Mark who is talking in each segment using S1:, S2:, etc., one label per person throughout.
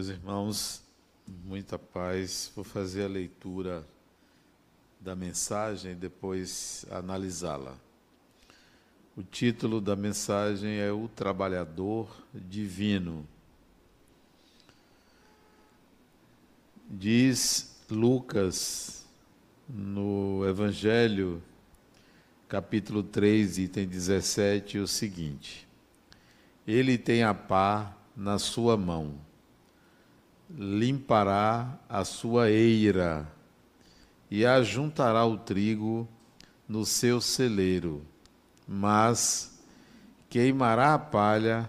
S1: Meus irmãos, muita paz. Vou fazer a leitura da mensagem e depois analisá-la. O título da mensagem é O Trabalhador Divino. Diz Lucas no Evangelho, capítulo 3, item 17, o seguinte: Ele tem a pá na sua mão, limpará a sua eira e ajuntará o trigo no seu celeiro, mas queimará a palha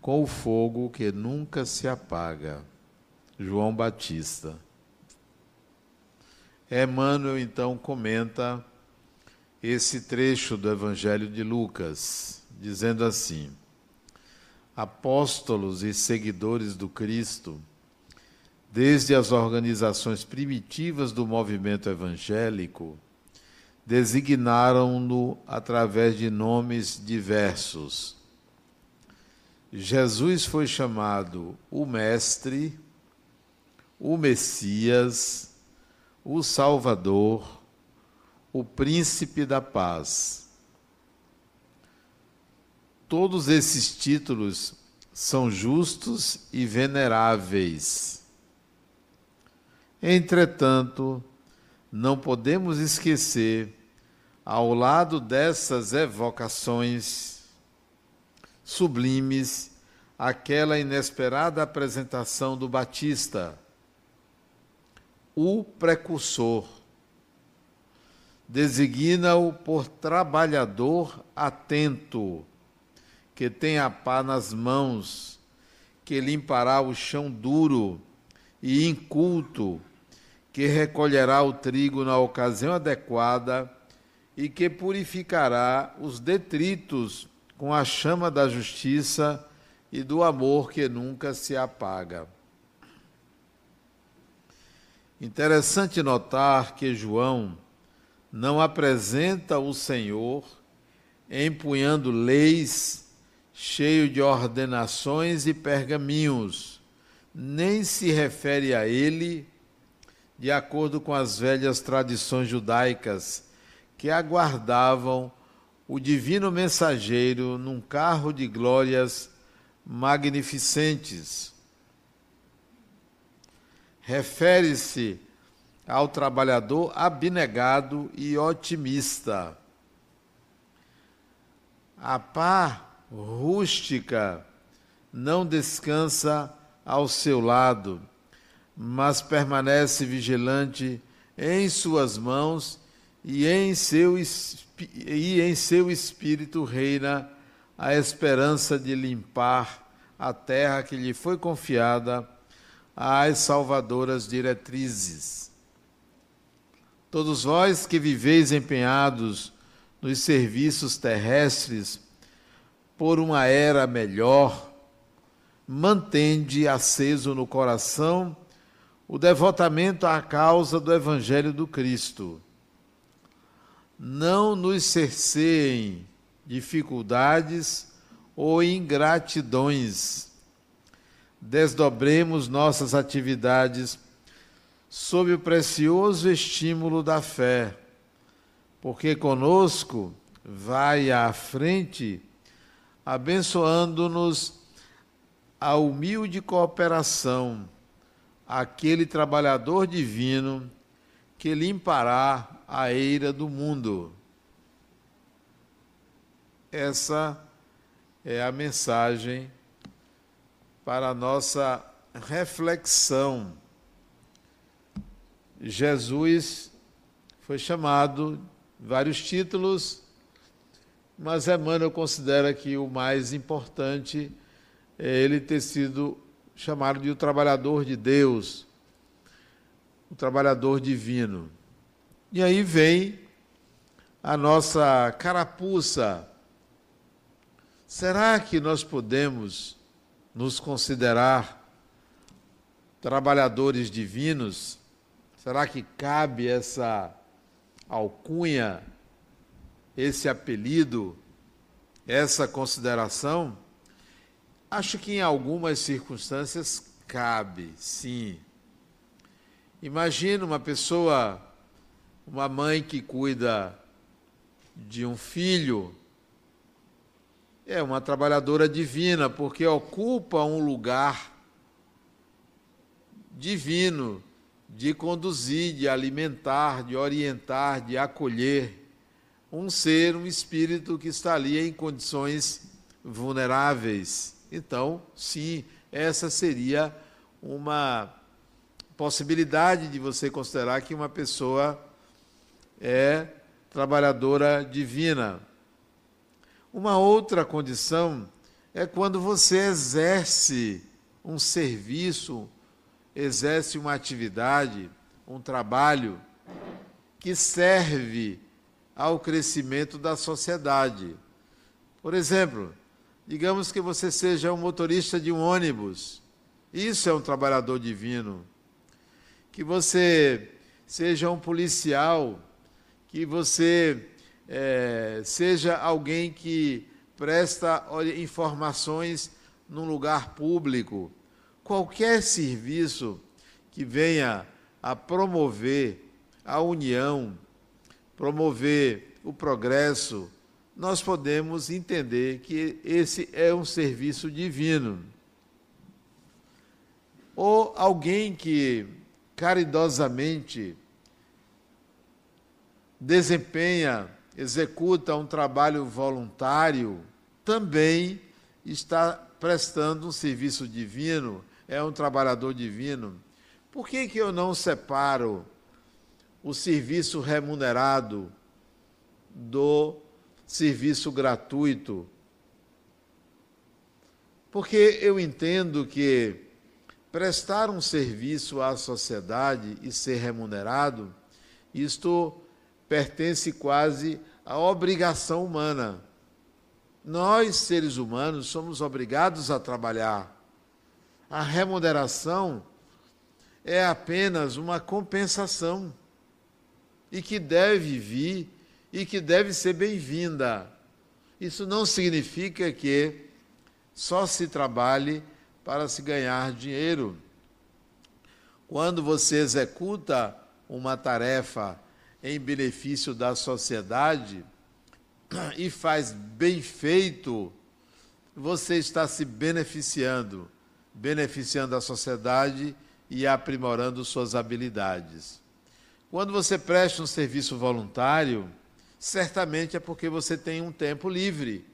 S1: com o fogo que nunca se apaga. João Batista. Emmanuel então comenta esse trecho do Evangelho de Lucas, dizendo assim: apóstolos e seguidores do Cristo, desde as organizações primitivas do movimento evangélico, designaram-no através de nomes diversos. Jesus foi chamado o Mestre, o Messias, o Salvador, o Príncipe da Paz. Todos esses títulos são justos e veneráveis. Entretanto, não podemos esquecer, ao lado dessas evocações sublimes, aquela inesperada apresentação do Batista, o precursor. Designa-o por trabalhador atento que tem a pá nas mãos, que limpará o chão duro e inculto, que recolherá o trigo na ocasião adequada e que purificará os detritos com a chama da justiça e do amor que nunca se apaga. Interessante notar que João não apresenta o Senhor empunhando leis cheio de ordenações e pergaminhos, nem se refere a ele de acordo com as velhas tradições judaicas que aguardavam o divino mensageiro num carro de glórias magnificentes. Refere-se ao trabalhador abnegado e otimista. A par rústica não descansa ao seu lado, mas permanece vigilante em suas mãos e em seu, e em seu espírito reina a esperança de limpar a terra que lhe foi confiada às salvadoras diretrizes. Todos vós que viveis empenhados nos serviços terrestres, por uma era melhor, mantende aceso no coração o devotamento à causa do Evangelho do Cristo. Não nos cerceiem dificuldades ou ingratidões. Desdobremos nossas atividades sob o precioso estímulo da fé, porque conosco vai à frente abençoando-nos a humilde cooperação, aquele trabalhador divino que limpará a eira do mundo. Essa é a mensagem para a nossa reflexão. Jesus foi chamado vários títulos mas Emmanuel considera que o mais importante é ele ter sido chamado de o trabalhador de Deus, o trabalhador divino. E aí vem a nossa carapuça. Será que nós podemos nos considerar trabalhadores divinos? Será que cabe essa alcunha esse apelido, essa consideração, acho que em algumas circunstâncias Cabe, sim. Imagina uma pessoa, uma mãe que cuida de um filho, é uma trabalhadora divina, porque ocupa um lugar divino de conduzir, de alimentar, de orientar, de acolher um ser, um espírito que está ali em condições vulneráveis. Então, sim, essa seria uma possibilidade de você considerar que uma pessoa é trabalhadora divina. Uma outra condição é quando você exerce um serviço, exerce uma atividade, um trabalho que serve ao crescimento da sociedade. Por exemplo, digamos que você seja um motorista de um ônibus, isso é um trabalhador divino. Que você seja um policial, que você é, seja alguém que presta informações num lugar público. Qualquer serviço que venha a promover a união, promover o progresso, nós podemos entender que esse é um serviço divino. Ou alguém que caridosamente desempenha, executa um trabalho voluntário, também está prestando um serviço divino, é um trabalhador divino. Por que, que eu não separo o serviço remunerado do serviço gratuito. Porque eu entendo que prestar um serviço à sociedade e ser remunerado, isto pertence quase à obrigação humana. Nós, seres humanos, somos obrigados a trabalhar. A remuneração é apenas uma compensação e que deve vir e que deve ser bem-vinda. Isso não significa que só se trabalhe para se ganhar dinheiro. Quando você executa uma tarefa em benefício da sociedade e faz bem feito, você está se beneficiando, beneficiando a sociedade e aprimorando suas habilidades. Quando você presta um serviço voluntário, certamente é porque você tem um tempo livre.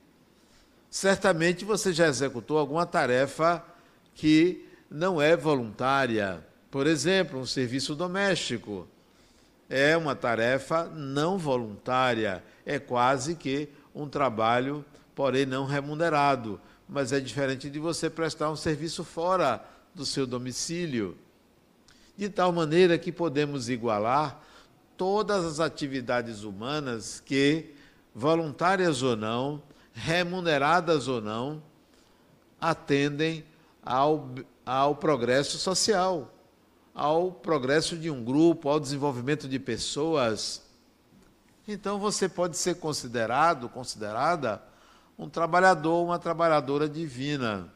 S1: Certamente você já executou alguma tarefa que não é voluntária. Por exemplo, um serviço doméstico. É uma tarefa não voluntária, é quase que um trabalho, porém não remunerado. Mas é diferente de você prestar um serviço fora do seu domicílio de tal maneira que podemos igualar todas as atividades humanas que, voluntárias ou não, remuneradas ou não, atendem ao, ao progresso social, ao progresso de um grupo, ao desenvolvimento de pessoas. Então você pode ser considerado, considerada, um trabalhador, uma trabalhadora divina.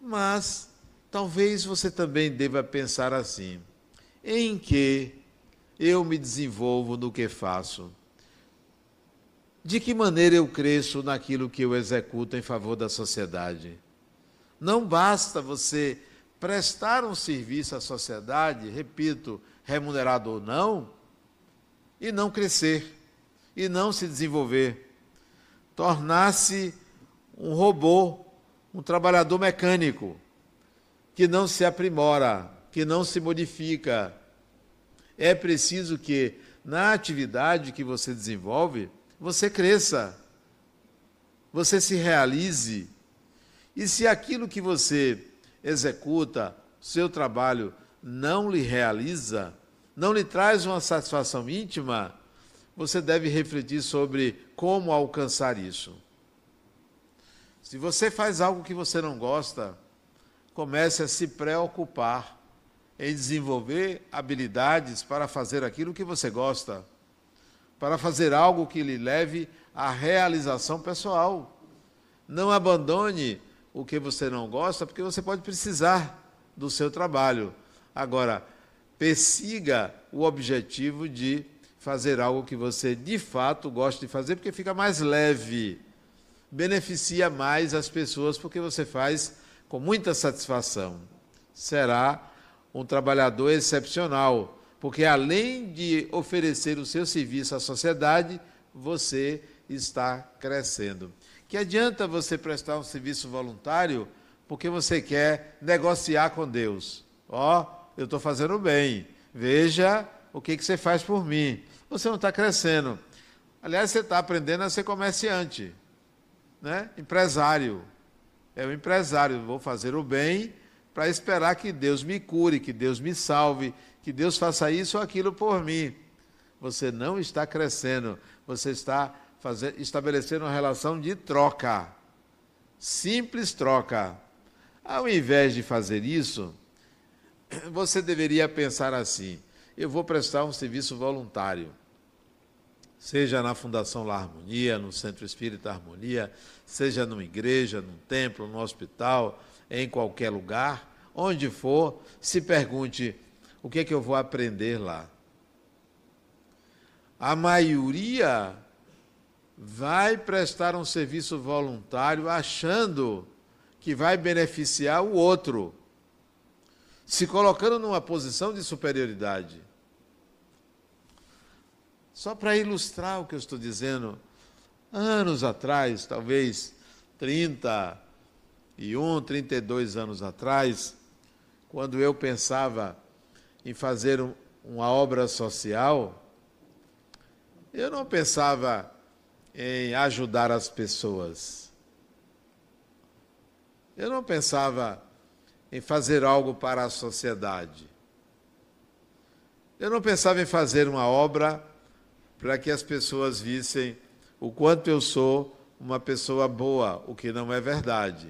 S1: Mas Talvez você também deva pensar assim: em que eu me desenvolvo no que faço? De que maneira eu cresço naquilo que eu executo em favor da sociedade? Não basta você prestar um serviço à sociedade, repito, remunerado ou não, e não crescer, e não se desenvolver. Tornar-se um robô, um trabalhador mecânico que não se aprimora, que não se modifica. É preciso que, na atividade que você desenvolve, você cresça, você se realize. E se aquilo que você executa, seu trabalho, não lhe realiza, não lhe traz uma satisfação íntima, você deve refletir sobre como alcançar isso. Se você faz algo que você não gosta, comece a se preocupar em desenvolver habilidades para fazer aquilo que você gosta, para fazer algo que lhe leve à realização pessoal. Não abandone o que você não gosta, porque você pode precisar do seu trabalho. Agora, persiga o objetivo de fazer algo que você de fato gosta de fazer, porque fica mais leve, beneficia mais as pessoas, porque você faz com muita satisfação. Será um trabalhador excepcional, porque além de oferecer o seu serviço à sociedade, você está crescendo. Que adianta você prestar um serviço voluntário porque você quer negociar com Deus? Ó, oh, eu estou fazendo bem, veja o que, que você faz por mim. Você não está crescendo. Aliás, você está aprendendo a ser comerciante, né? empresário. É o empresário, vou fazer o bem para esperar que Deus me cure, que Deus me salve, que Deus faça isso ou aquilo por mim. Você não está crescendo, você está fazer, estabelecer uma relação de troca. Simples troca. Ao invés de fazer isso, você deveria pensar assim: eu vou prestar um serviço voluntário. Seja na Fundação La Harmonia, no Centro Espírita Harmonia, seja numa igreja, num templo, num hospital, em qualquer lugar, onde for, se pergunte: o que é que eu vou aprender lá? A maioria vai prestar um serviço voluntário achando que vai beneficiar o outro, se colocando numa posição de superioridade. Só para ilustrar o que eu estou dizendo, anos atrás, talvez 31, 32 anos atrás, quando eu pensava em fazer um, uma obra social, eu não pensava em ajudar as pessoas. Eu não pensava em fazer algo para a sociedade. Eu não pensava em fazer uma obra para que as pessoas vissem o quanto eu sou uma pessoa boa, o que não é verdade.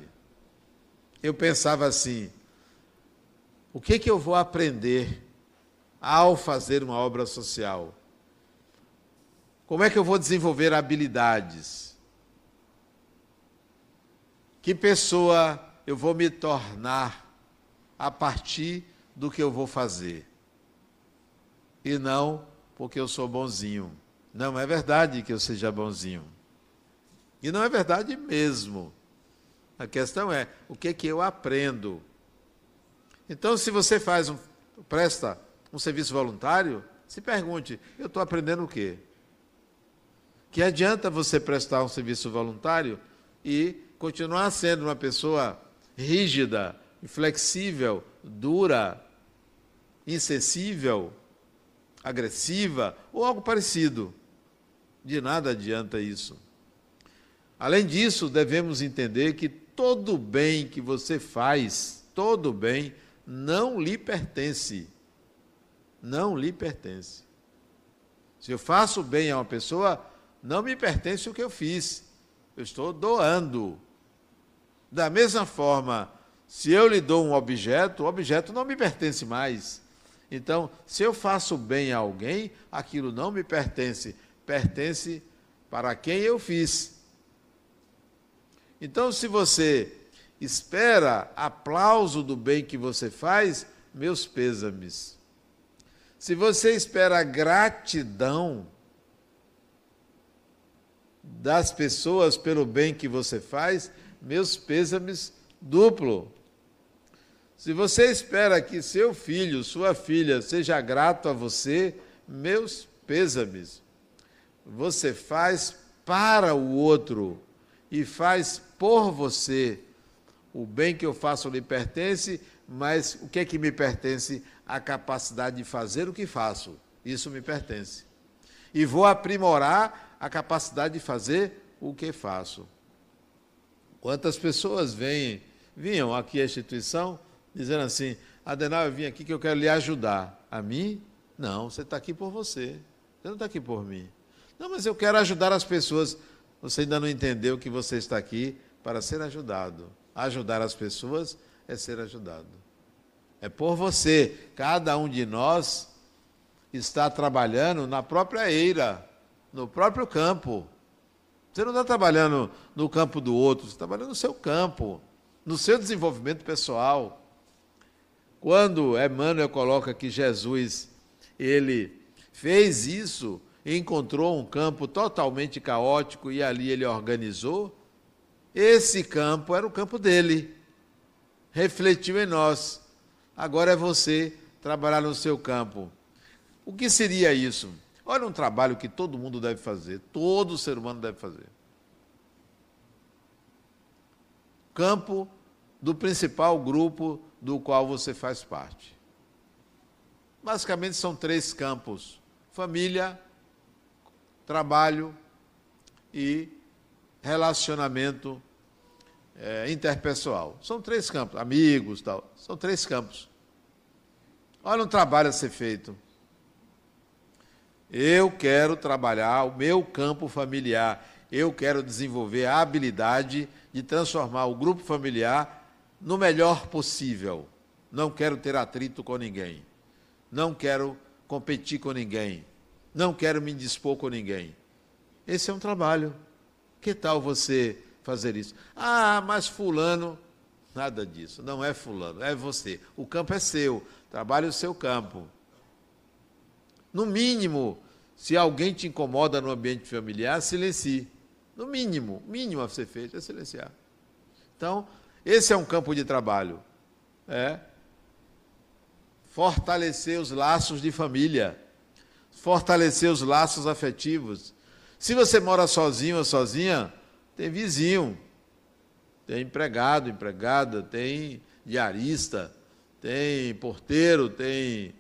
S1: Eu pensava assim: o que, que eu vou aprender ao fazer uma obra social? Como é que eu vou desenvolver habilidades? Que pessoa eu vou me tornar a partir do que eu vou fazer? E não porque eu sou bonzinho. Não é verdade que eu seja bonzinho. E não é verdade mesmo. A questão é o que que eu aprendo. Então, se você faz um presta um serviço voluntário, se pergunte: eu estou aprendendo o quê? Que adianta você prestar um serviço voluntário e continuar sendo uma pessoa rígida, inflexível, dura, insensível, agressiva ou algo parecido. De nada adianta isso. Além disso, devemos entender que todo bem que você faz, todo bem, não lhe pertence. Não lhe pertence. Se eu faço bem a uma pessoa, não me pertence o que eu fiz. Eu estou doando. Da mesma forma, se eu lhe dou um objeto, o objeto não me pertence mais. Então, se eu faço bem a alguém, aquilo não me pertence, pertence para quem eu fiz. Então, se você espera aplauso do bem que você faz, meus pêsames. Se você espera gratidão, das pessoas pelo bem que você faz, meus pêsames duplo. Se você espera que seu filho, sua filha, seja grato a você, meus pêsames. Você faz para o outro e faz por você. O bem que eu faço lhe pertence, mas o que é que me pertence? A capacidade de fazer o que faço. Isso me pertence. E vou aprimorar a capacidade de fazer o que faço. Quantas pessoas vêm, vinham aqui à instituição dizendo assim: Adenal, eu vim aqui que eu quero lhe ajudar. A mim? Não, você está aqui por você. Você não está aqui por mim. Não, mas eu quero ajudar as pessoas. Você ainda não entendeu que você está aqui para ser ajudado. Ajudar as pessoas é ser ajudado. É por você. Cada um de nós está trabalhando na própria eira no próprio campo. Você não está trabalhando no campo do outro, você está trabalhando no seu campo. no seu desenvolvimento pessoal. Quando Emmanuel coloca que Jesus, ele fez isso, encontrou um campo totalmente caótico e ali ele organizou, esse campo era o campo dele. Refletiu em nós. Agora é você trabalhar no seu campo. O que seria isso? Olha um trabalho que todo mundo deve fazer, todo ser humano deve fazer. Campo do principal grupo do qual você faz parte. Basicamente são três campos: família, trabalho e relacionamento é, interpessoal. São três campos, amigos, tal. São três campos. Olha um trabalho a ser feito. Eu quero trabalhar o meu campo familiar. Eu quero desenvolver a habilidade de transformar o grupo familiar no melhor possível. Não quero ter atrito com ninguém. Não quero competir com ninguém. Não quero me indispor com ninguém. Esse é um trabalho. Que tal você fazer isso? Ah, mas Fulano. Nada disso. Não é Fulano, é você. O campo é seu. Trabalhe o seu campo. No mínimo, se alguém te incomoda no ambiente familiar, silencie. No mínimo, mínimo a ser feito é silenciar. Então, esse é um campo de trabalho. É fortalecer os laços de família, fortalecer os laços afetivos. Se você mora sozinho ou sozinha, tem vizinho, tem empregado, empregada, tem diarista, tem porteiro, tem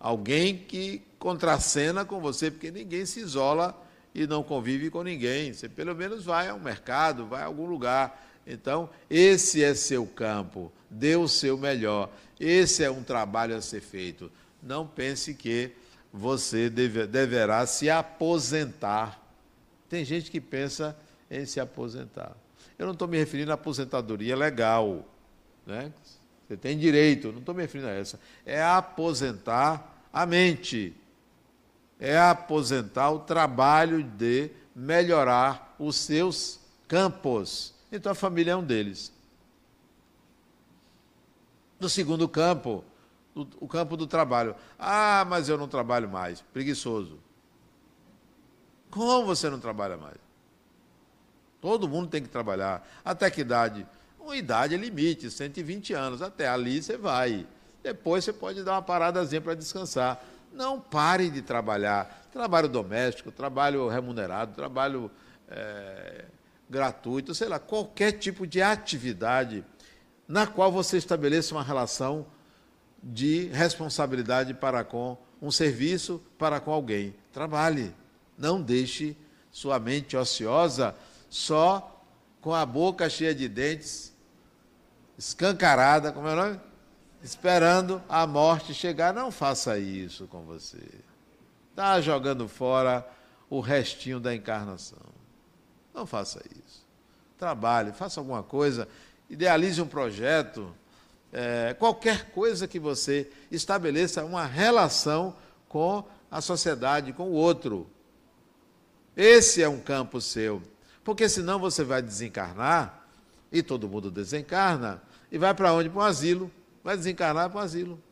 S1: alguém que contracena com você, porque ninguém se isola e não convive com ninguém. Você pelo menos vai ao mercado, vai a algum lugar. Então, esse é seu campo, dê o seu melhor. Esse é um trabalho a ser feito. Não pense que você deve, deverá se aposentar. Tem gente que pensa em se aposentar. Eu não estou me referindo à aposentadoria legal. Né? Você tem direito, não estou me referindo a essa. É aposentar a mente. É aposentar o trabalho de melhorar os seus campos. Então a família é um deles. No segundo campo, o campo do trabalho. Ah, mas eu não trabalho mais. Preguiçoso. Como você não trabalha mais? Todo mundo tem que trabalhar. Até que idade? Uma idade é limite, 120 anos. Até ali você vai. Depois você pode dar uma paradazinha para descansar. Não pare de trabalhar. Trabalho doméstico, trabalho remunerado, trabalho é, gratuito, sei lá, qualquer tipo de atividade na qual você estabeleça uma relação de responsabilidade para com um serviço, para com alguém. Trabalhe. Não deixe sua mente ociosa só com a boca cheia de dentes, escancarada, como é o nome? Esperando a morte chegar. Não faça isso com você. Está jogando fora o restinho da encarnação. Não faça isso. Trabalhe, faça alguma coisa idealize um projeto, é, qualquer coisa que você estabeleça uma relação com a sociedade, com o outro. Esse é um campo seu. Porque senão você vai desencarnar, e todo mundo desencarna, e vai para onde? Para um asilo. Vai desencarnar para um asilo.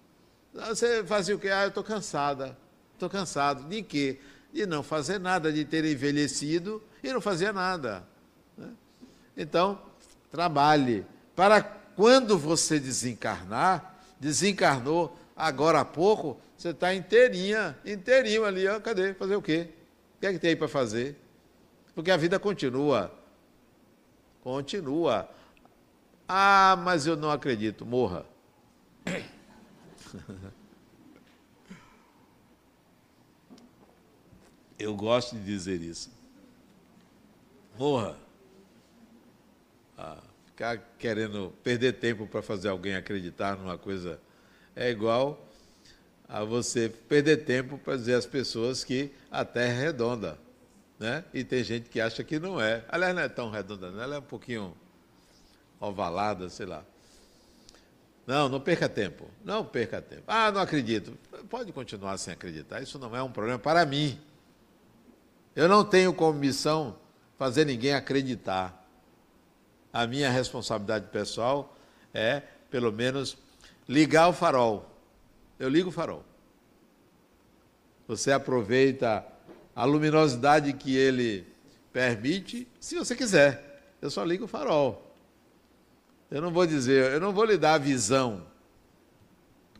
S1: Você fazia o quê? Ah, eu estou cansada. Estou cansado. De quê? De não fazer nada, de ter envelhecido e não fazer nada. Né? Então, trabalhe para quando você desencarnar, desencarnou agora há pouco, você está inteirinha, inteirinho ali, ó, cadê? Fazer o quê? O que é que tem aí para fazer? Porque a vida continua. Continua. Ah, mas eu não acredito. Morra. Eu gosto de dizer isso. Morra. Ah, ficar querendo perder tempo para fazer alguém acreditar numa coisa é igual a você perder tempo para dizer às pessoas que a Terra é redonda. Né? E tem gente que acha que não é. Aliás, não é tão redonda, não. ela é um pouquinho ovalada, sei lá. Não, não perca tempo. Não perca tempo. Ah, não acredito. Pode continuar sem acreditar. Isso não é um problema para mim. Eu não tenho como missão fazer ninguém acreditar. a minha responsabilidade pessoal é, pelo menos, ligar o farol. Eu ligo o farol. Você aproveita a luminosidade que ele permite, se você quiser. Eu só ligo o farol. Eu não vou dizer, eu não vou lhe dar a visão.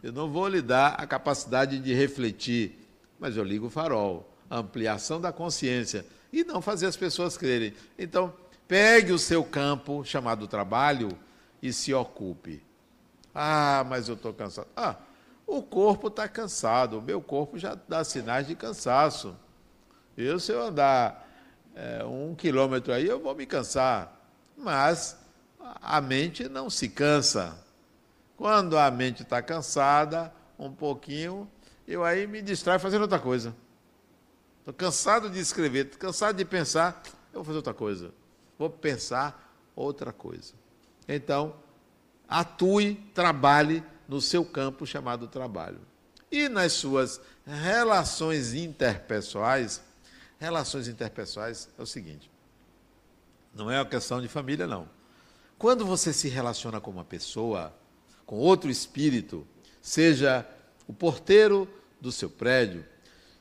S1: Eu não vou lhe dar a capacidade de refletir, mas eu ligo o farol, a ampliação da consciência e não fazer as pessoas crerem. Então, pegue o seu campo chamado trabalho e se ocupe. Ah, mas eu estou cansado. Ah, o corpo está cansado, o meu corpo já dá sinais de cansaço. Eu, se eu andar é, um quilômetro aí, eu vou me cansar. Mas a mente não se cansa. Quando a mente está cansada, um pouquinho, eu aí me distraio fazendo outra coisa. Estou cansado de escrever, estou cansado de pensar, eu vou fazer outra coisa. Vou pensar outra coisa. Então, atue, trabalhe no seu campo chamado trabalho. E nas suas relações interpessoais, relações interpessoais é o seguinte: não é uma questão de família, não. Quando você se relaciona com uma pessoa, com outro espírito, seja o porteiro do seu prédio,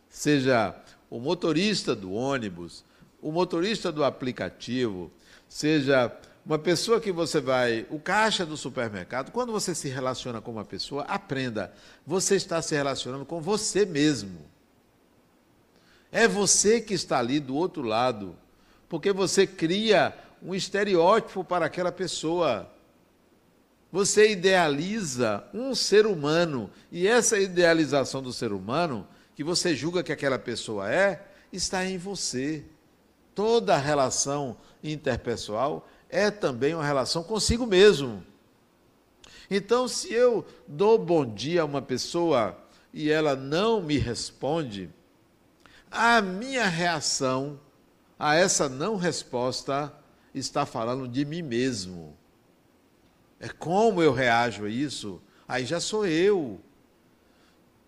S1: seja o motorista do ônibus, o motorista do aplicativo, seja uma pessoa que você vai, o caixa do supermercado, quando você se relaciona com uma pessoa, aprenda, você está se relacionando com você mesmo. É você que está ali do outro lado, porque você cria um estereótipo para aquela pessoa. Você idealiza um ser humano, e essa idealização do ser humano, que você julga que aquela pessoa é, está em você. Toda relação interpessoal é também uma relação consigo mesmo. Então, se eu dou bom dia a uma pessoa e ela não me responde, a minha reação a essa não resposta está falando de mim mesmo. É como eu reajo a isso, aí já sou eu.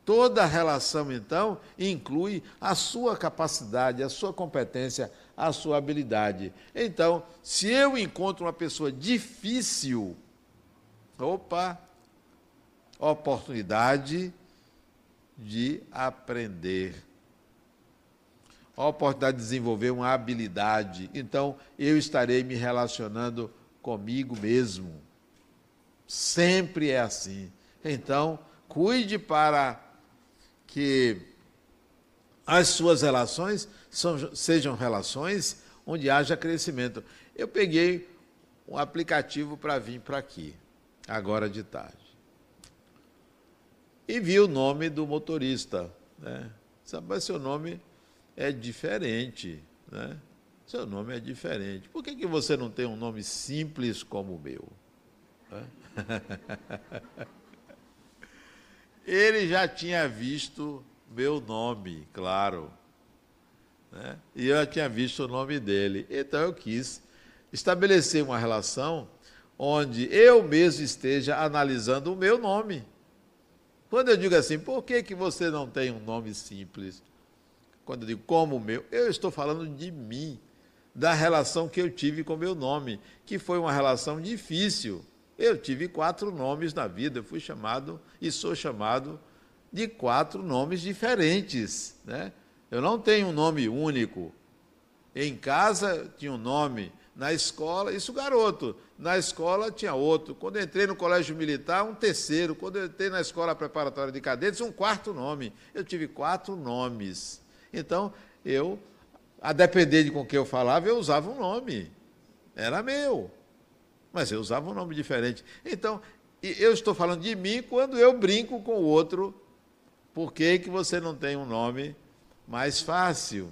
S1: Toda relação, então, inclui a sua capacidade, a sua competência, a sua habilidade. Então, se eu encontro uma pessoa difícil, opa, oportunidade de aprender. A oportunidade de desenvolver uma habilidade. Então, eu estarei me relacionando comigo mesmo. Sempre é assim. Então, cuide para que as suas relações são, sejam relações onde haja crescimento. Eu peguei um aplicativo para vir para aqui, agora de tarde. E vi o nome do motorista. Né? Sabe, seu nome é diferente. Né? Seu nome é diferente. Por que, que você não tem um nome simples como o meu? Ele já tinha visto meu nome, claro. Né? E eu já tinha visto o nome dele. Então eu quis estabelecer uma relação onde eu mesmo esteja analisando o meu nome. Quando eu digo assim, por que, que você não tem um nome simples? Quando eu digo como o meu, eu estou falando de mim, da relação que eu tive com o meu nome, que foi uma relação difícil. Eu tive quatro nomes na vida, eu fui chamado e sou chamado de quatro nomes diferentes. Né? Eu não tenho um nome único. Em casa tinha um nome, na escola, isso garoto, na escola tinha outro. Quando entrei no colégio militar, um terceiro. Quando entrei na escola preparatória de cadetes, um quarto nome. Eu tive quatro nomes. Então, eu, a depender de com quem eu falava, eu usava um nome. Era meu mas eu usava um nome diferente. Então, eu estou falando de mim quando eu brinco com o outro. Por que, que você não tem um nome mais fácil?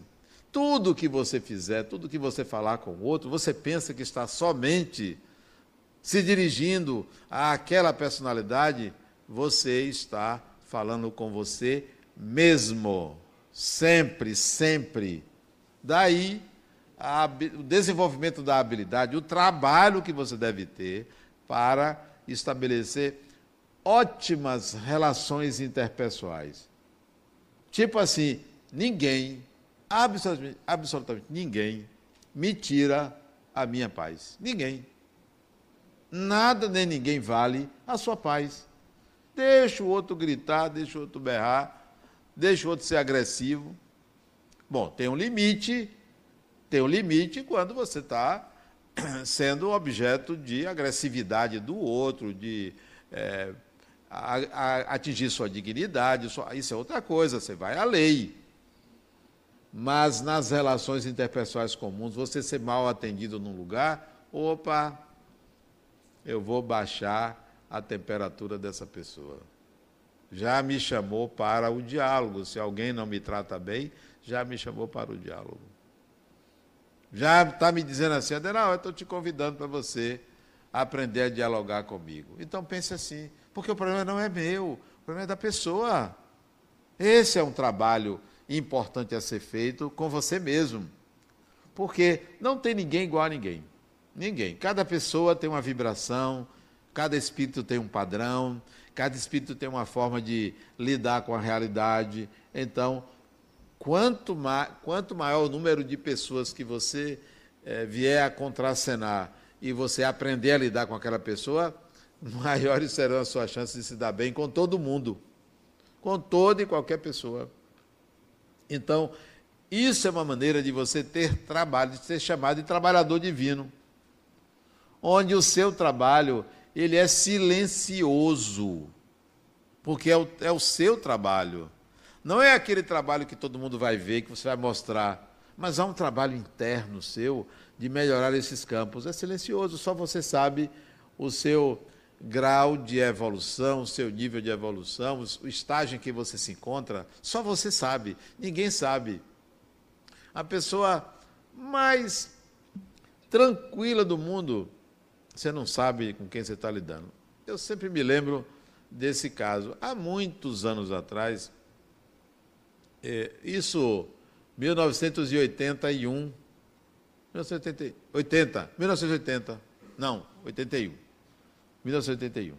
S1: Tudo que você fizer, tudo que você falar com o outro, você pensa que está somente se dirigindo àquela personalidade, você está falando com você mesmo. Sempre, sempre. Daí a, o desenvolvimento da habilidade, o trabalho que você deve ter para estabelecer ótimas relações interpessoais. Tipo assim, ninguém, absolutamente, absolutamente ninguém, me tira a minha paz. Ninguém. Nada nem ninguém vale a sua paz. Deixa o outro gritar, deixa o outro berrar, deixa o outro ser agressivo. Bom, tem um limite, tem um limite quando você está sendo objeto de agressividade do outro, de é, a, a, atingir sua dignidade, isso é outra coisa, você vai à lei. Mas nas relações interpessoais comuns, você ser mal atendido num lugar, opa, eu vou baixar a temperatura dessa pessoa. Já me chamou para o diálogo. Se alguém não me trata bem, já me chamou para o diálogo. Já está me dizendo assim, Adenal, eu estou te convidando para você aprender a dialogar comigo. Então pense assim, porque o problema não é meu, o problema é da pessoa. Esse é um trabalho importante a ser feito com você mesmo. Porque não tem ninguém igual a ninguém. Ninguém. Cada pessoa tem uma vibração, cada espírito tem um padrão, cada espírito tem uma forma de lidar com a realidade. Então, quanto, ma quanto maior o número de pessoas que você é, vier a contracenar e você aprender a lidar com aquela pessoa, maiores serão as suas chances de se dar bem com todo mundo, com toda e qualquer pessoa. Então, isso é uma maneira de você ter trabalho, de ser chamado de trabalhador divino, onde o seu trabalho ele é silencioso, porque é o, é o seu trabalho. Não é aquele trabalho que todo mundo vai ver, que você vai mostrar, mas há um trabalho interno seu de melhorar esses campos. É silencioso, só você sabe o seu grau de evolução, seu nível de evolução, o estágio em que você se encontra, só você sabe, ninguém sabe. A pessoa mais tranquila do mundo, você não sabe com quem você está lidando. Eu sempre me lembro desse caso. Há muitos anos atrás, é, isso, 1981, 1980, 1980, não, 81. 1981.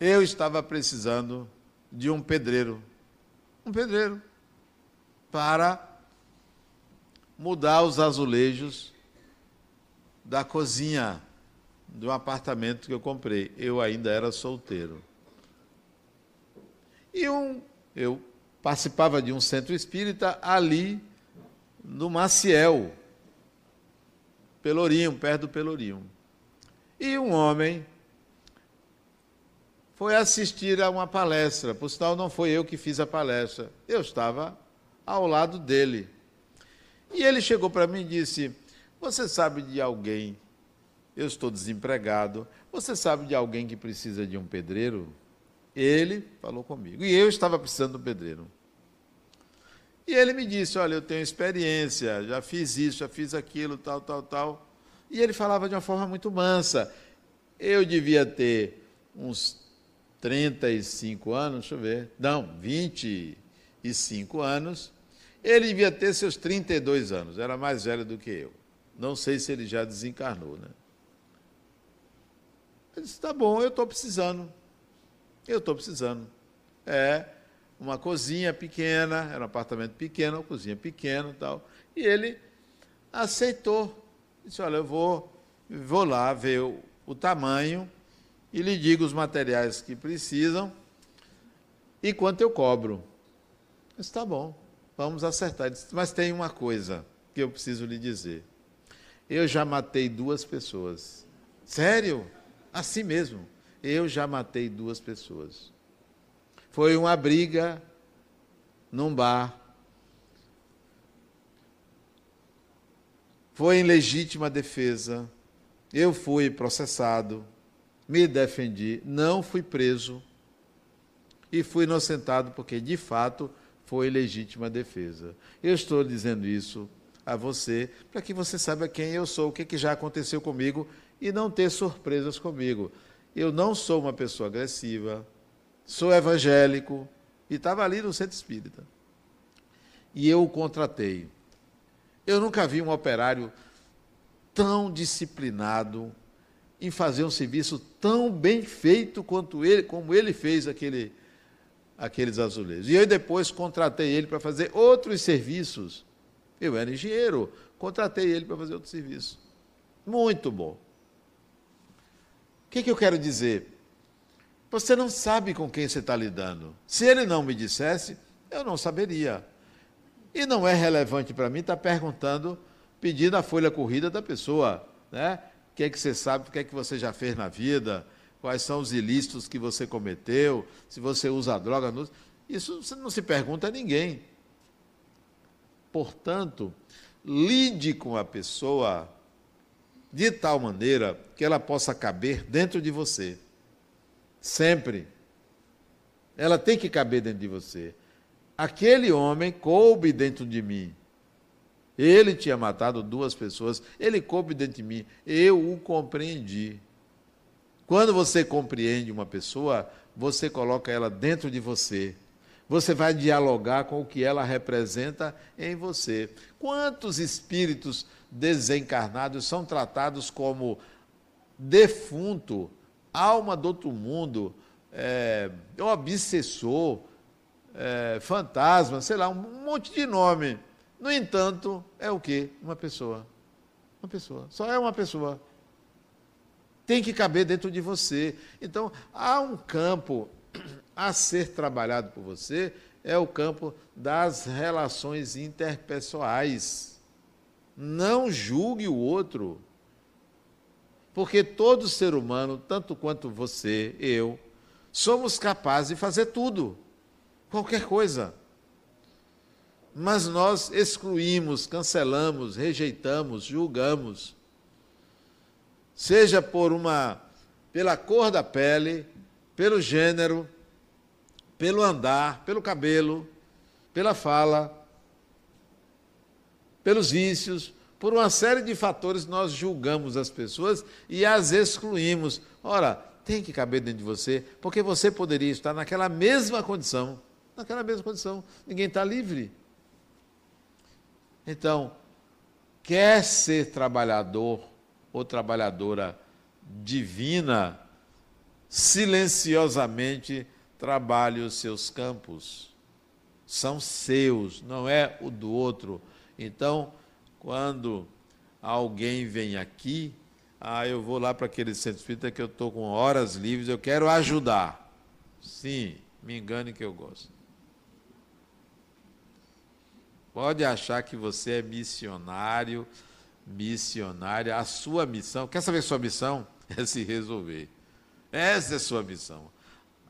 S1: Eu estava precisando de um pedreiro, um pedreiro, para mudar os azulejos da cozinha do apartamento que eu comprei. Eu ainda era solteiro. E um, eu participava de um centro espírita ali no Maciel, Pelourinho, perto do Pelourinho. E um homem foi assistir a uma palestra. Por sinal, não foi eu que fiz a palestra. Eu estava ao lado dele. E ele chegou para mim e disse: Você sabe de alguém? Eu estou desempregado. Você sabe de alguém que precisa de um pedreiro? Ele falou comigo. E eu estava precisando de um pedreiro. E ele me disse: Olha, eu tenho experiência, já fiz isso, já fiz aquilo, tal, tal, tal. E ele falava de uma forma muito mansa. Eu devia ter uns 35 anos, deixa eu ver, não, 25 anos. Ele devia ter seus 32 anos, era mais velho do que eu. Não sei se ele já desencarnou, né? Ele disse: tá bom, eu estou precisando. Eu estou precisando. É uma cozinha pequena, era um apartamento pequeno, uma cozinha pequena e tal. E ele aceitou. Disse, olha, eu vou, vou lá ver o, o tamanho e lhe digo os materiais que precisam e quanto eu cobro. Disse, tá bom, vamos acertar. Disse, mas tem uma coisa que eu preciso lhe dizer. Eu já matei duas pessoas. Sério? Assim mesmo. Eu já matei duas pessoas. Foi uma briga num bar foi em legítima defesa. Eu fui processado, me defendi, não fui preso e fui inocentado porque, de fato, foi legítima defesa. Eu estou dizendo isso a você para que você saiba quem eu sou, o que, que já aconteceu comigo e não ter surpresas comigo. Eu não sou uma pessoa agressiva, sou evangélico e estava ali no centro espírita. E eu o contratei. Eu nunca vi um operário tão disciplinado em fazer um serviço tão bem feito quanto ele, como ele fez aquele, aqueles azulejos. E eu depois contratei ele para fazer outros serviços. Eu era engenheiro, contratei ele para fazer outro serviço. Muito bom. que, que eu quero dizer? Você não sabe com quem você está lidando. Se ele não me dissesse, eu não saberia. E não é relevante para mim estar tá perguntando, pedindo a folha corrida da pessoa, né? O que é que você sabe, o que é que você já fez na vida, quais são os ilícitos que você cometeu, se você usa droga. Isso não se pergunta a ninguém. Portanto, lide com a pessoa de tal maneira que ela possa caber dentro de você. Sempre. Ela tem que caber dentro de você. Aquele homem coube dentro de mim. Ele tinha matado duas pessoas, ele coube dentro de mim. Eu o compreendi. Quando você compreende uma pessoa, você coloca ela dentro de você. Você vai dialogar com o que ela representa em você. Quantos espíritos desencarnados são tratados como defunto, alma do outro mundo, é, obsessor, é, fantasma, sei lá, um monte de nome. No entanto, é o quê? Uma pessoa. Uma pessoa. Só é uma pessoa. Tem que caber dentro de você. Então, há um campo a ser trabalhado por você é o campo das relações interpessoais. Não julgue o outro. Porque todo ser humano, tanto quanto você, eu, somos capazes de fazer tudo, qualquer coisa. Mas nós excluímos, cancelamos, rejeitamos, julgamos. Seja por uma pela cor da pele, pelo gênero, pelo andar, pelo cabelo, pela fala, pelos vícios, por uma série de fatores nós julgamos as pessoas e as excluímos. Ora, tem que caber dentro de você, porque você poderia estar naquela mesma condição. Naquela mesma condição. Ninguém está livre. Então, quer ser trabalhador ou trabalhadora divina, silenciosamente trabalhe os seus campos. São seus, não é o do outro. Então, quando alguém vem aqui, ah, eu vou lá para aquele centro espírita que eu estou com horas livres, eu quero ajudar. Sim, me engane que eu gosto. Pode achar que você é missionário, missionária. A sua missão, quer saber sua missão? É se resolver. Essa é a sua missão.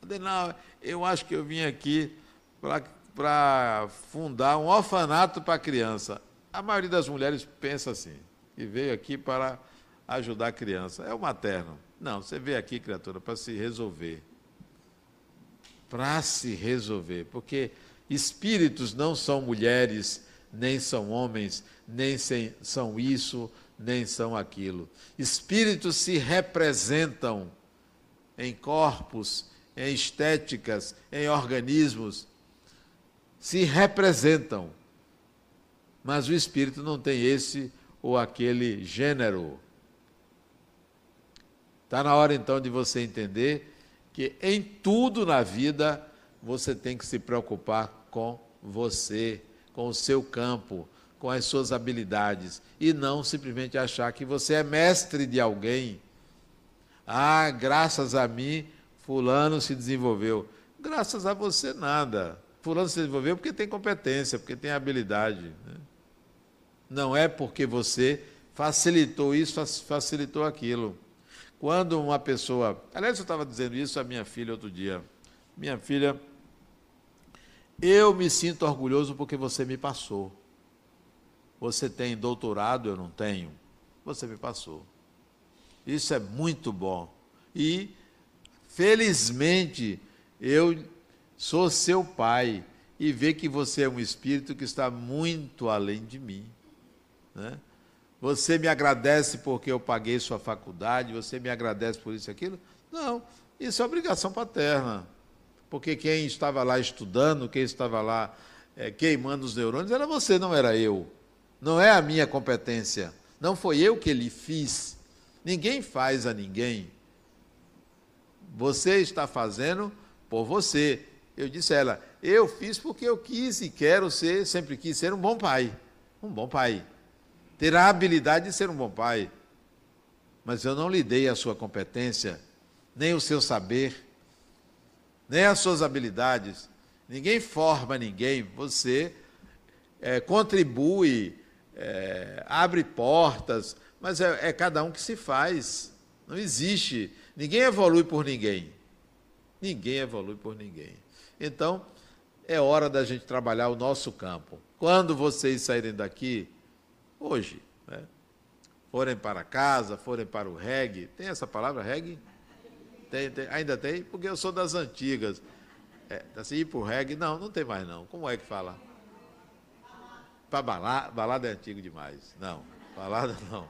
S1: Adenal, eu acho que eu vim aqui para fundar um orfanato para criança. A maioria das mulheres pensa assim, e veio aqui para ajudar a criança. É o materno. Não, você veio aqui, criatura, para se resolver. Para se resolver. Porque espíritos não são mulheres, nem são homens, nem são isso, nem são aquilo. Espíritos se representam em corpos em estéticas, em organismos, se representam. Mas o espírito não tem esse ou aquele gênero. Está na hora então de você entender que em tudo na vida você tem que se preocupar com você, com o seu campo, com as suas habilidades e não simplesmente achar que você é mestre de alguém. Ah, graças a mim Fulano se desenvolveu. Graças a você, nada. Fulano se desenvolveu porque tem competência, porque tem habilidade. Né? Não é porque você facilitou isso, facilitou aquilo. Quando uma pessoa. Aliás, eu estava dizendo isso à minha filha outro dia. Minha filha, eu me sinto orgulhoso porque você me passou. Você tem doutorado, eu não tenho. Você me passou. Isso é muito bom. E Felizmente, eu sou seu pai e ver que você é um espírito que está muito além de mim. Né? Você me agradece porque eu paguei sua faculdade, você me agradece por isso e aquilo? Não, isso é obrigação paterna. Porque quem estava lá estudando, quem estava lá é, queimando os neurônios, era você, não era eu. Não é a minha competência. Não foi eu que lhe fiz. Ninguém faz a ninguém. Você está fazendo por você. Eu disse a ela, eu fiz porque eu quis e quero ser, sempre quis ser um bom pai. Um bom pai. Ter a habilidade de ser um bom pai. Mas eu não lhe dei a sua competência, nem o seu saber, nem as suas habilidades. Ninguém forma ninguém, você é, contribui, é, abre portas, mas é, é cada um que se faz. Não existe. Ninguém evolui por ninguém. Ninguém evolui por ninguém. Então, é hora da gente trabalhar o nosso campo. Quando vocês saírem daqui, hoje, né, forem para casa, forem para o reggae, tem essa palavra reggae? Tem, tem, ainda tem? Porque eu sou das antigas. É, assim, ir para o reggae, não, não tem mais não. Como é que fala? Para balada, balada é antigo demais. Não, balada não.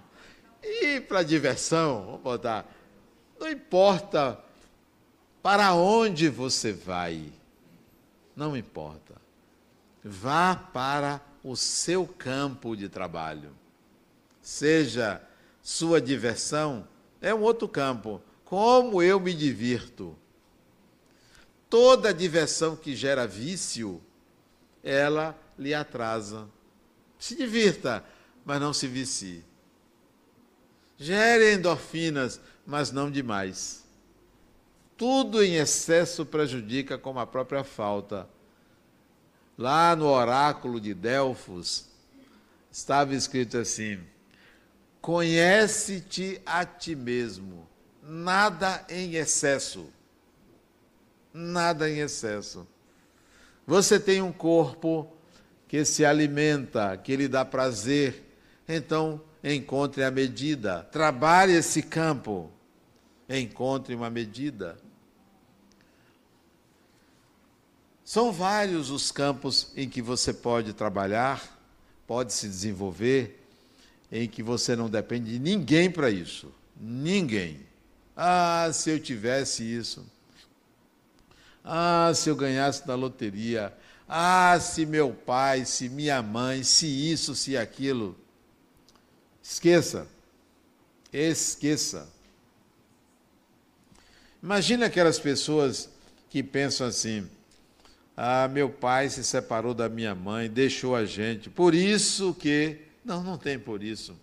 S1: E para diversão, vamos botar. Não importa para onde você vai, não importa. Vá para o seu campo de trabalho. Seja sua diversão, é um outro campo. Como eu me divirto. Toda diversão que gera vício, ela lhe atrasa. Se divirta, mas não se vicie. Gere endorfinas, mas não demais. Tudo em excesso prejudica, como a própria falta. Lá no oráculo de Delfos, estava escrito assim: Conhece-te a ti mesmo, nada em excesso. Nada em excesso. Você tem um corpo que se alimenta, que lhe dá prazer, então encontre a medida. Trabalhe esse campo, encontre uma medida. São vários os campos em que você pode trabalhar, pode se desenvolver, em que você não depende de ninguém para isso. Ninguém. Ah, se eu tivesse isso. Ah, se eu ganhasse na loteria. Ah, se meu pai, se minha mãe, se isso, se aquilo. Esqueça. Esqueça. Imagina aquelas pessoas que pensam assim: ah, meu pai se separou da minha mãe, deixou a gente. Por isso que. Não, não tem por isso.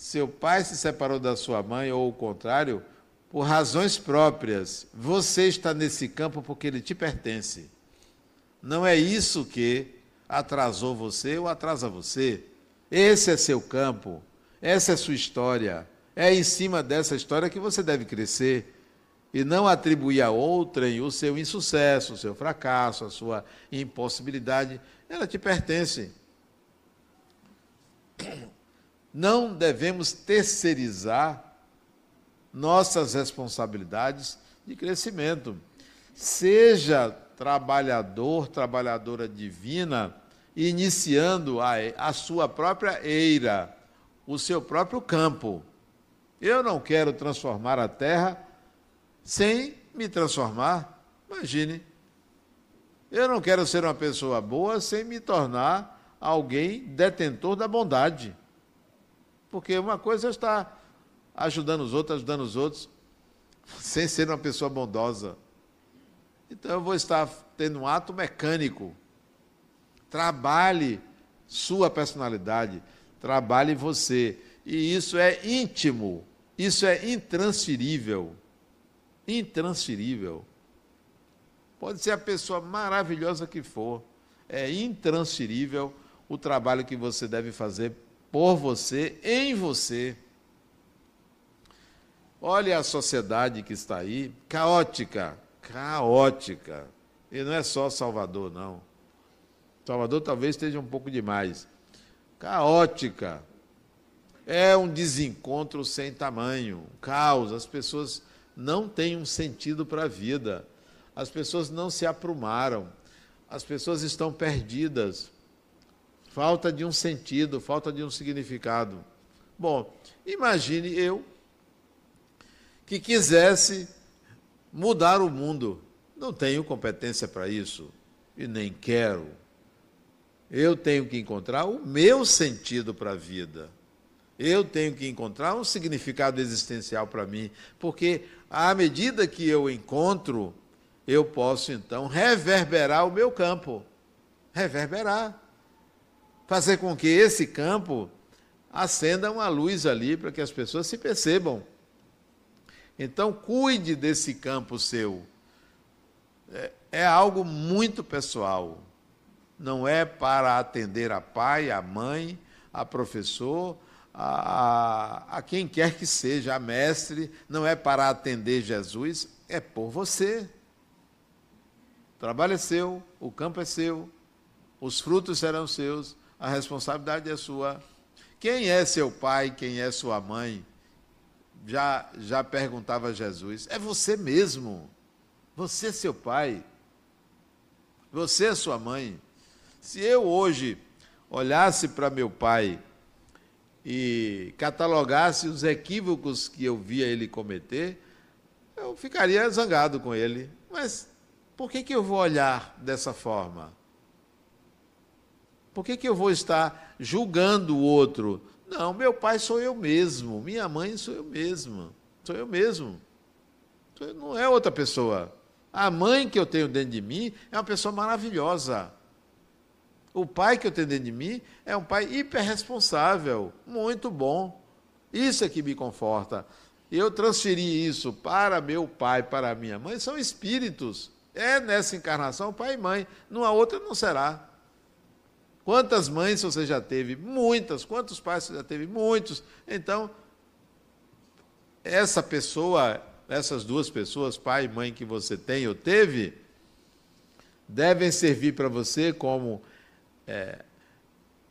S1: Seu pai se separou da sua mãe, ou o contrário, por razões próprias. Você está nesse campo porque ele te pertence. Não é isso que atrasou você ou atrasa você. Esse é seu campo, essa é sua história. É em cima dessa história que você deve crescer e não atribuir a outrem o seu insucesso, o seu fracasso, a sua impossibilidade. Ela te pertence. Não devemos terceirizar nossas responsabilidades de crescimento. Seja trabalhador, trabalhadora divina, iniciando a, a sua própria eira, o seu próprio campo. Eu não quero transformar a terra sem me transformar. Imagine. Eu não quero ser uma pessoa boa sem me tornar alguém detentor da bondade. Porque uma coisa é estar ajudando os outros, ajudando os outros, sem ser uma pessoa bondosa. Então eu vou estar tendo um ato mecânico. Trabalhe sua personalidade, trabalhe você. E isso é íntimo, isso é intransferível. Intransferível. Pode ser a pessoa maravilhosa que for, é intransferível o trabalho que você deve fazer por você, em você. Olha a sociedade que está aí, caótica, caótica. E não é só Salvador, não. Salvador talvez esteja um pouco demais. Caótica. É um desencontro sem tamanho, caos. As pessoas não têm um sentido para a vida. As pessoas não se aprumaram. As pessoas estão perdidas. Falta de um sentido, falta de um significado. Bom, imagine eu que quisesse mudar o mundo. Não tenho competência para isso e nem quero. Eu tenho que encontrar o meu sentido para a vida. Eu tenho que encontrar um significado existencial para mim, porque à medida que eu encontro, eu posso então reverberar o meu campo. Reverberar. Fazer com que esse campo acenda uma luz ali para que as pessoas se percebam Então, cuide desse campo seu. É, é algo muito pessoal. Não é para atender a pai, a mãe, a professor, a, a, a quem quer que seja, a mestre. Não é para atender Jesus, é por você. O trabalho é seu, o campo é seu, os frutos serão seus, a responsabilidade é sua. Quem é seu pai, quem é sua mãe? Já, já perguntava Jesus. É você mesmo. Você é seu pai. Você é sua mãe. Se eu hoje olhasse para meu pai e catalogasse os equívocos que eu via ele cometer, eu ficaria zangado com ele. Mas por que, que eu vou olhar dessa forma? Por que, que eu vou estar julgando o outro? Não, meu pai sou eu mesmo, minha mãe sou eu mesmo, sou eu mesmo. Não é outra pessoa. A mãe que eu tenho dentro de mim é uma pessoa maravilhosa. O pai que eu tenho dentro de mim é um pai hiperresponsável, muito bom. Isso é que me conforta. Eu transferi isso para meu pai, para minha mãe, são espíritos. É nessa encarnação pai e mãe, numa outra não será. Quantas mães você já teve? Muitas. Quantos pais você já teve? Muitos. Então, essa pessoa, essas duas pessoas, pai e mãe que você tem ou teve, devem servir para você como é,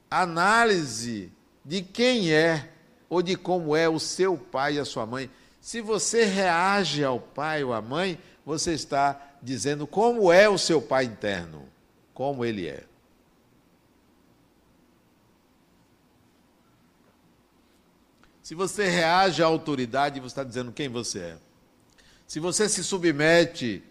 S1: análise de quem é ou de como é o seu pai e a sua mãe. Se você reage ao pai ou à mãe, você está dizendo como é o seu pai interno, como ele é. Se você reage à autoridade, você está dizendo quem você é. Se você se submete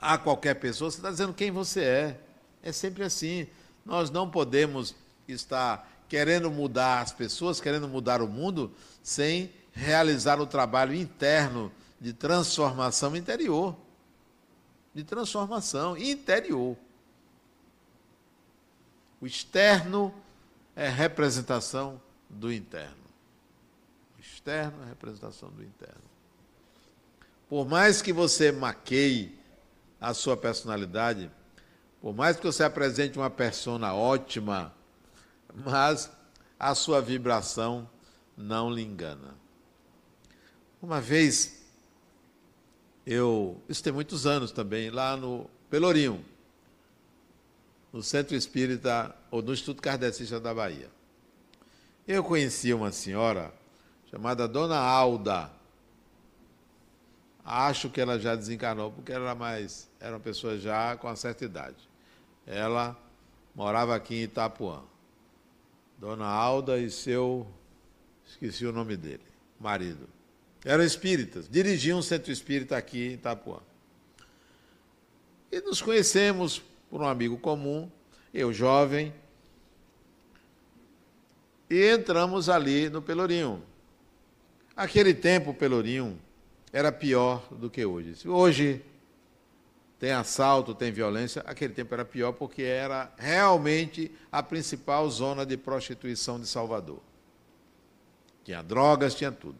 S1: a qualquer pessoa, você está dizendo quem você é. É sempre assim. Nós não podemos estar querendo mudar as pessoas, querendo mudar o mundo, sem realizar o trabalho interno de transformação interior. De transformação interior. O externo é representação do interno externo, a representação do interno. Por mais que você maqueie a sua personalidade, por mais que você apresente uma persona ótima, mas a sua vibração não lhe engana. Uma vez, eu, isso tem muitos anos também, lá no Pelourinho, no Centro Espírita, ou no Instituto Kardecista da Bahia. Eu conheci uma senhora chamada Dona Alda. Acho que ela já desencarnou, porque era mais, era uma pessoa já com uma certa idade. Ela morava aqui em Itapuã. Dona Alda e seu, esqueci o nome dele, marido. Eram espíritas, dirigiam um centro espírita aqui em Itapuã. E nos conhecemos por um amigo comum, eu jovem, e entramos ali no Pelourinho. Aquele tempo, Pelourinho era pior do que hoje. Hoje tem assalto, tem violência, aquele tempo era pior porque era realmente a principal zona de prostituição de Salvador. Tinha drogas, tinha tudo.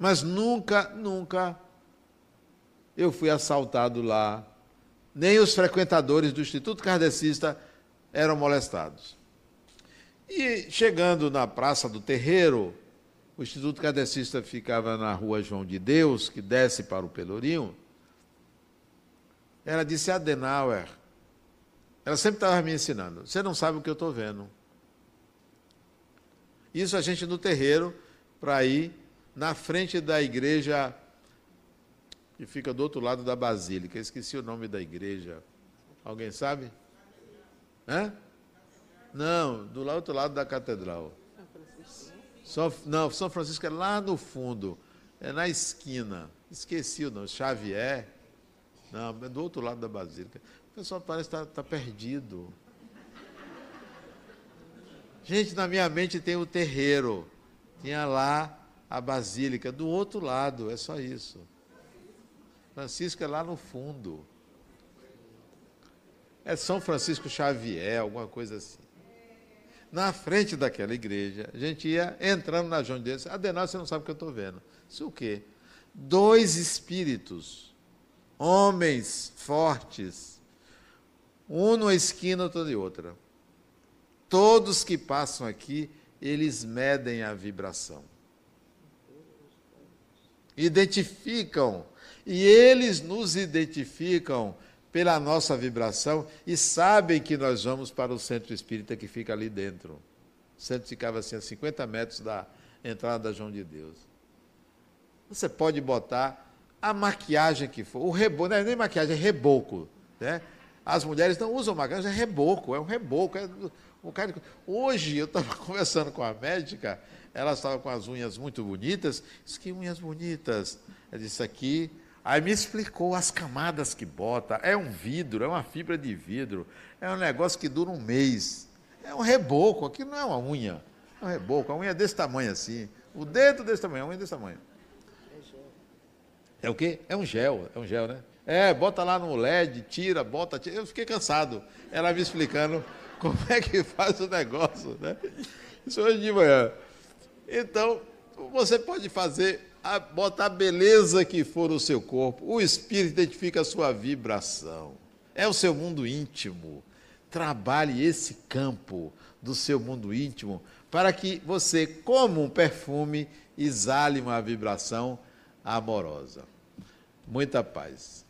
S1: Mas nunca, nunca eu fui assaltado lá. Nem os frequentadores do Instituto Kardecista eram molestados. E chegando na Praça do Terreiro, o Instituto Cadecista ficava na rua João de Deus, que desce para o Pelourinho. Ela disse, Adenauer, ela sempre estava me ensinando, você não sabe o que eu estou vendo. Isso a gente no terreiro, para ir na frente da igreja que fica do outro lado da Basílica. Esqueci o nome da igreja. Alguém sabe? Hã? Não, do outro lado da catedral. São, não, São Francisco é lá no fundo, é na esquina. Esqueci o nome, Xavier. Não, é do outro lado da Basílica. O pessoal parece estar tá, tá perdido. Gente, na minha mente tem o terreiro. Tinha lá a Basílica, do outro lado, é só isso. Francisco é lá no fundo. É São Francisco Xavier, alguma coisa assim na frente daquela igreja, a gente ia entrando na João de Adenal, você não sabe o que eu estou vendo. Isso o quê? dois espíritos, homens fortes, um numa esquina, outro de outra. Todos que passam aqui, eles medem a vibração. Identificam. E eles nos identificam pela nossa vibração e sabem que nós vamos para o centro espírita que fica ali dentro. O centro ficava assim a 50 metros da entrada da João de Deus. Você pode botar a maquiagem que for, o reboco, não é nem maquiagem, é reboco. Né? As mulheres não usam maquiagem, é reboco, é um reboco. É um cara, hoje eu estava conversando com a médica, ela estava com as unhas muito bonitas, disse que unhas bonitas. Ela disse aqui, Aí me explicou as camadas que bota. É um vidro, é uma fibra de vidro. É um negócio que dura um mês. É um reboco, aqui não é uma unha. É um reboco, a unha é desse tamanho assim. O dedo desse tamanho, a unha é desse tamanho. É o quê? É um gel, é um gel, né? É, bota lá no LED, tira, bota, tira. Eu fiquei cansado. Ela me explicando como é que faz o negócio, né? Isso hoje de manhã. Então, você pode fazer a, botar a beleza que for o seu corpo. O espírito identifica a sua vibração. É o seu mundo íntimo. Trabalhe esse campo do seu mundo íntimo para que você, como um perfume, exale uma vibração amorosa. Muita paz.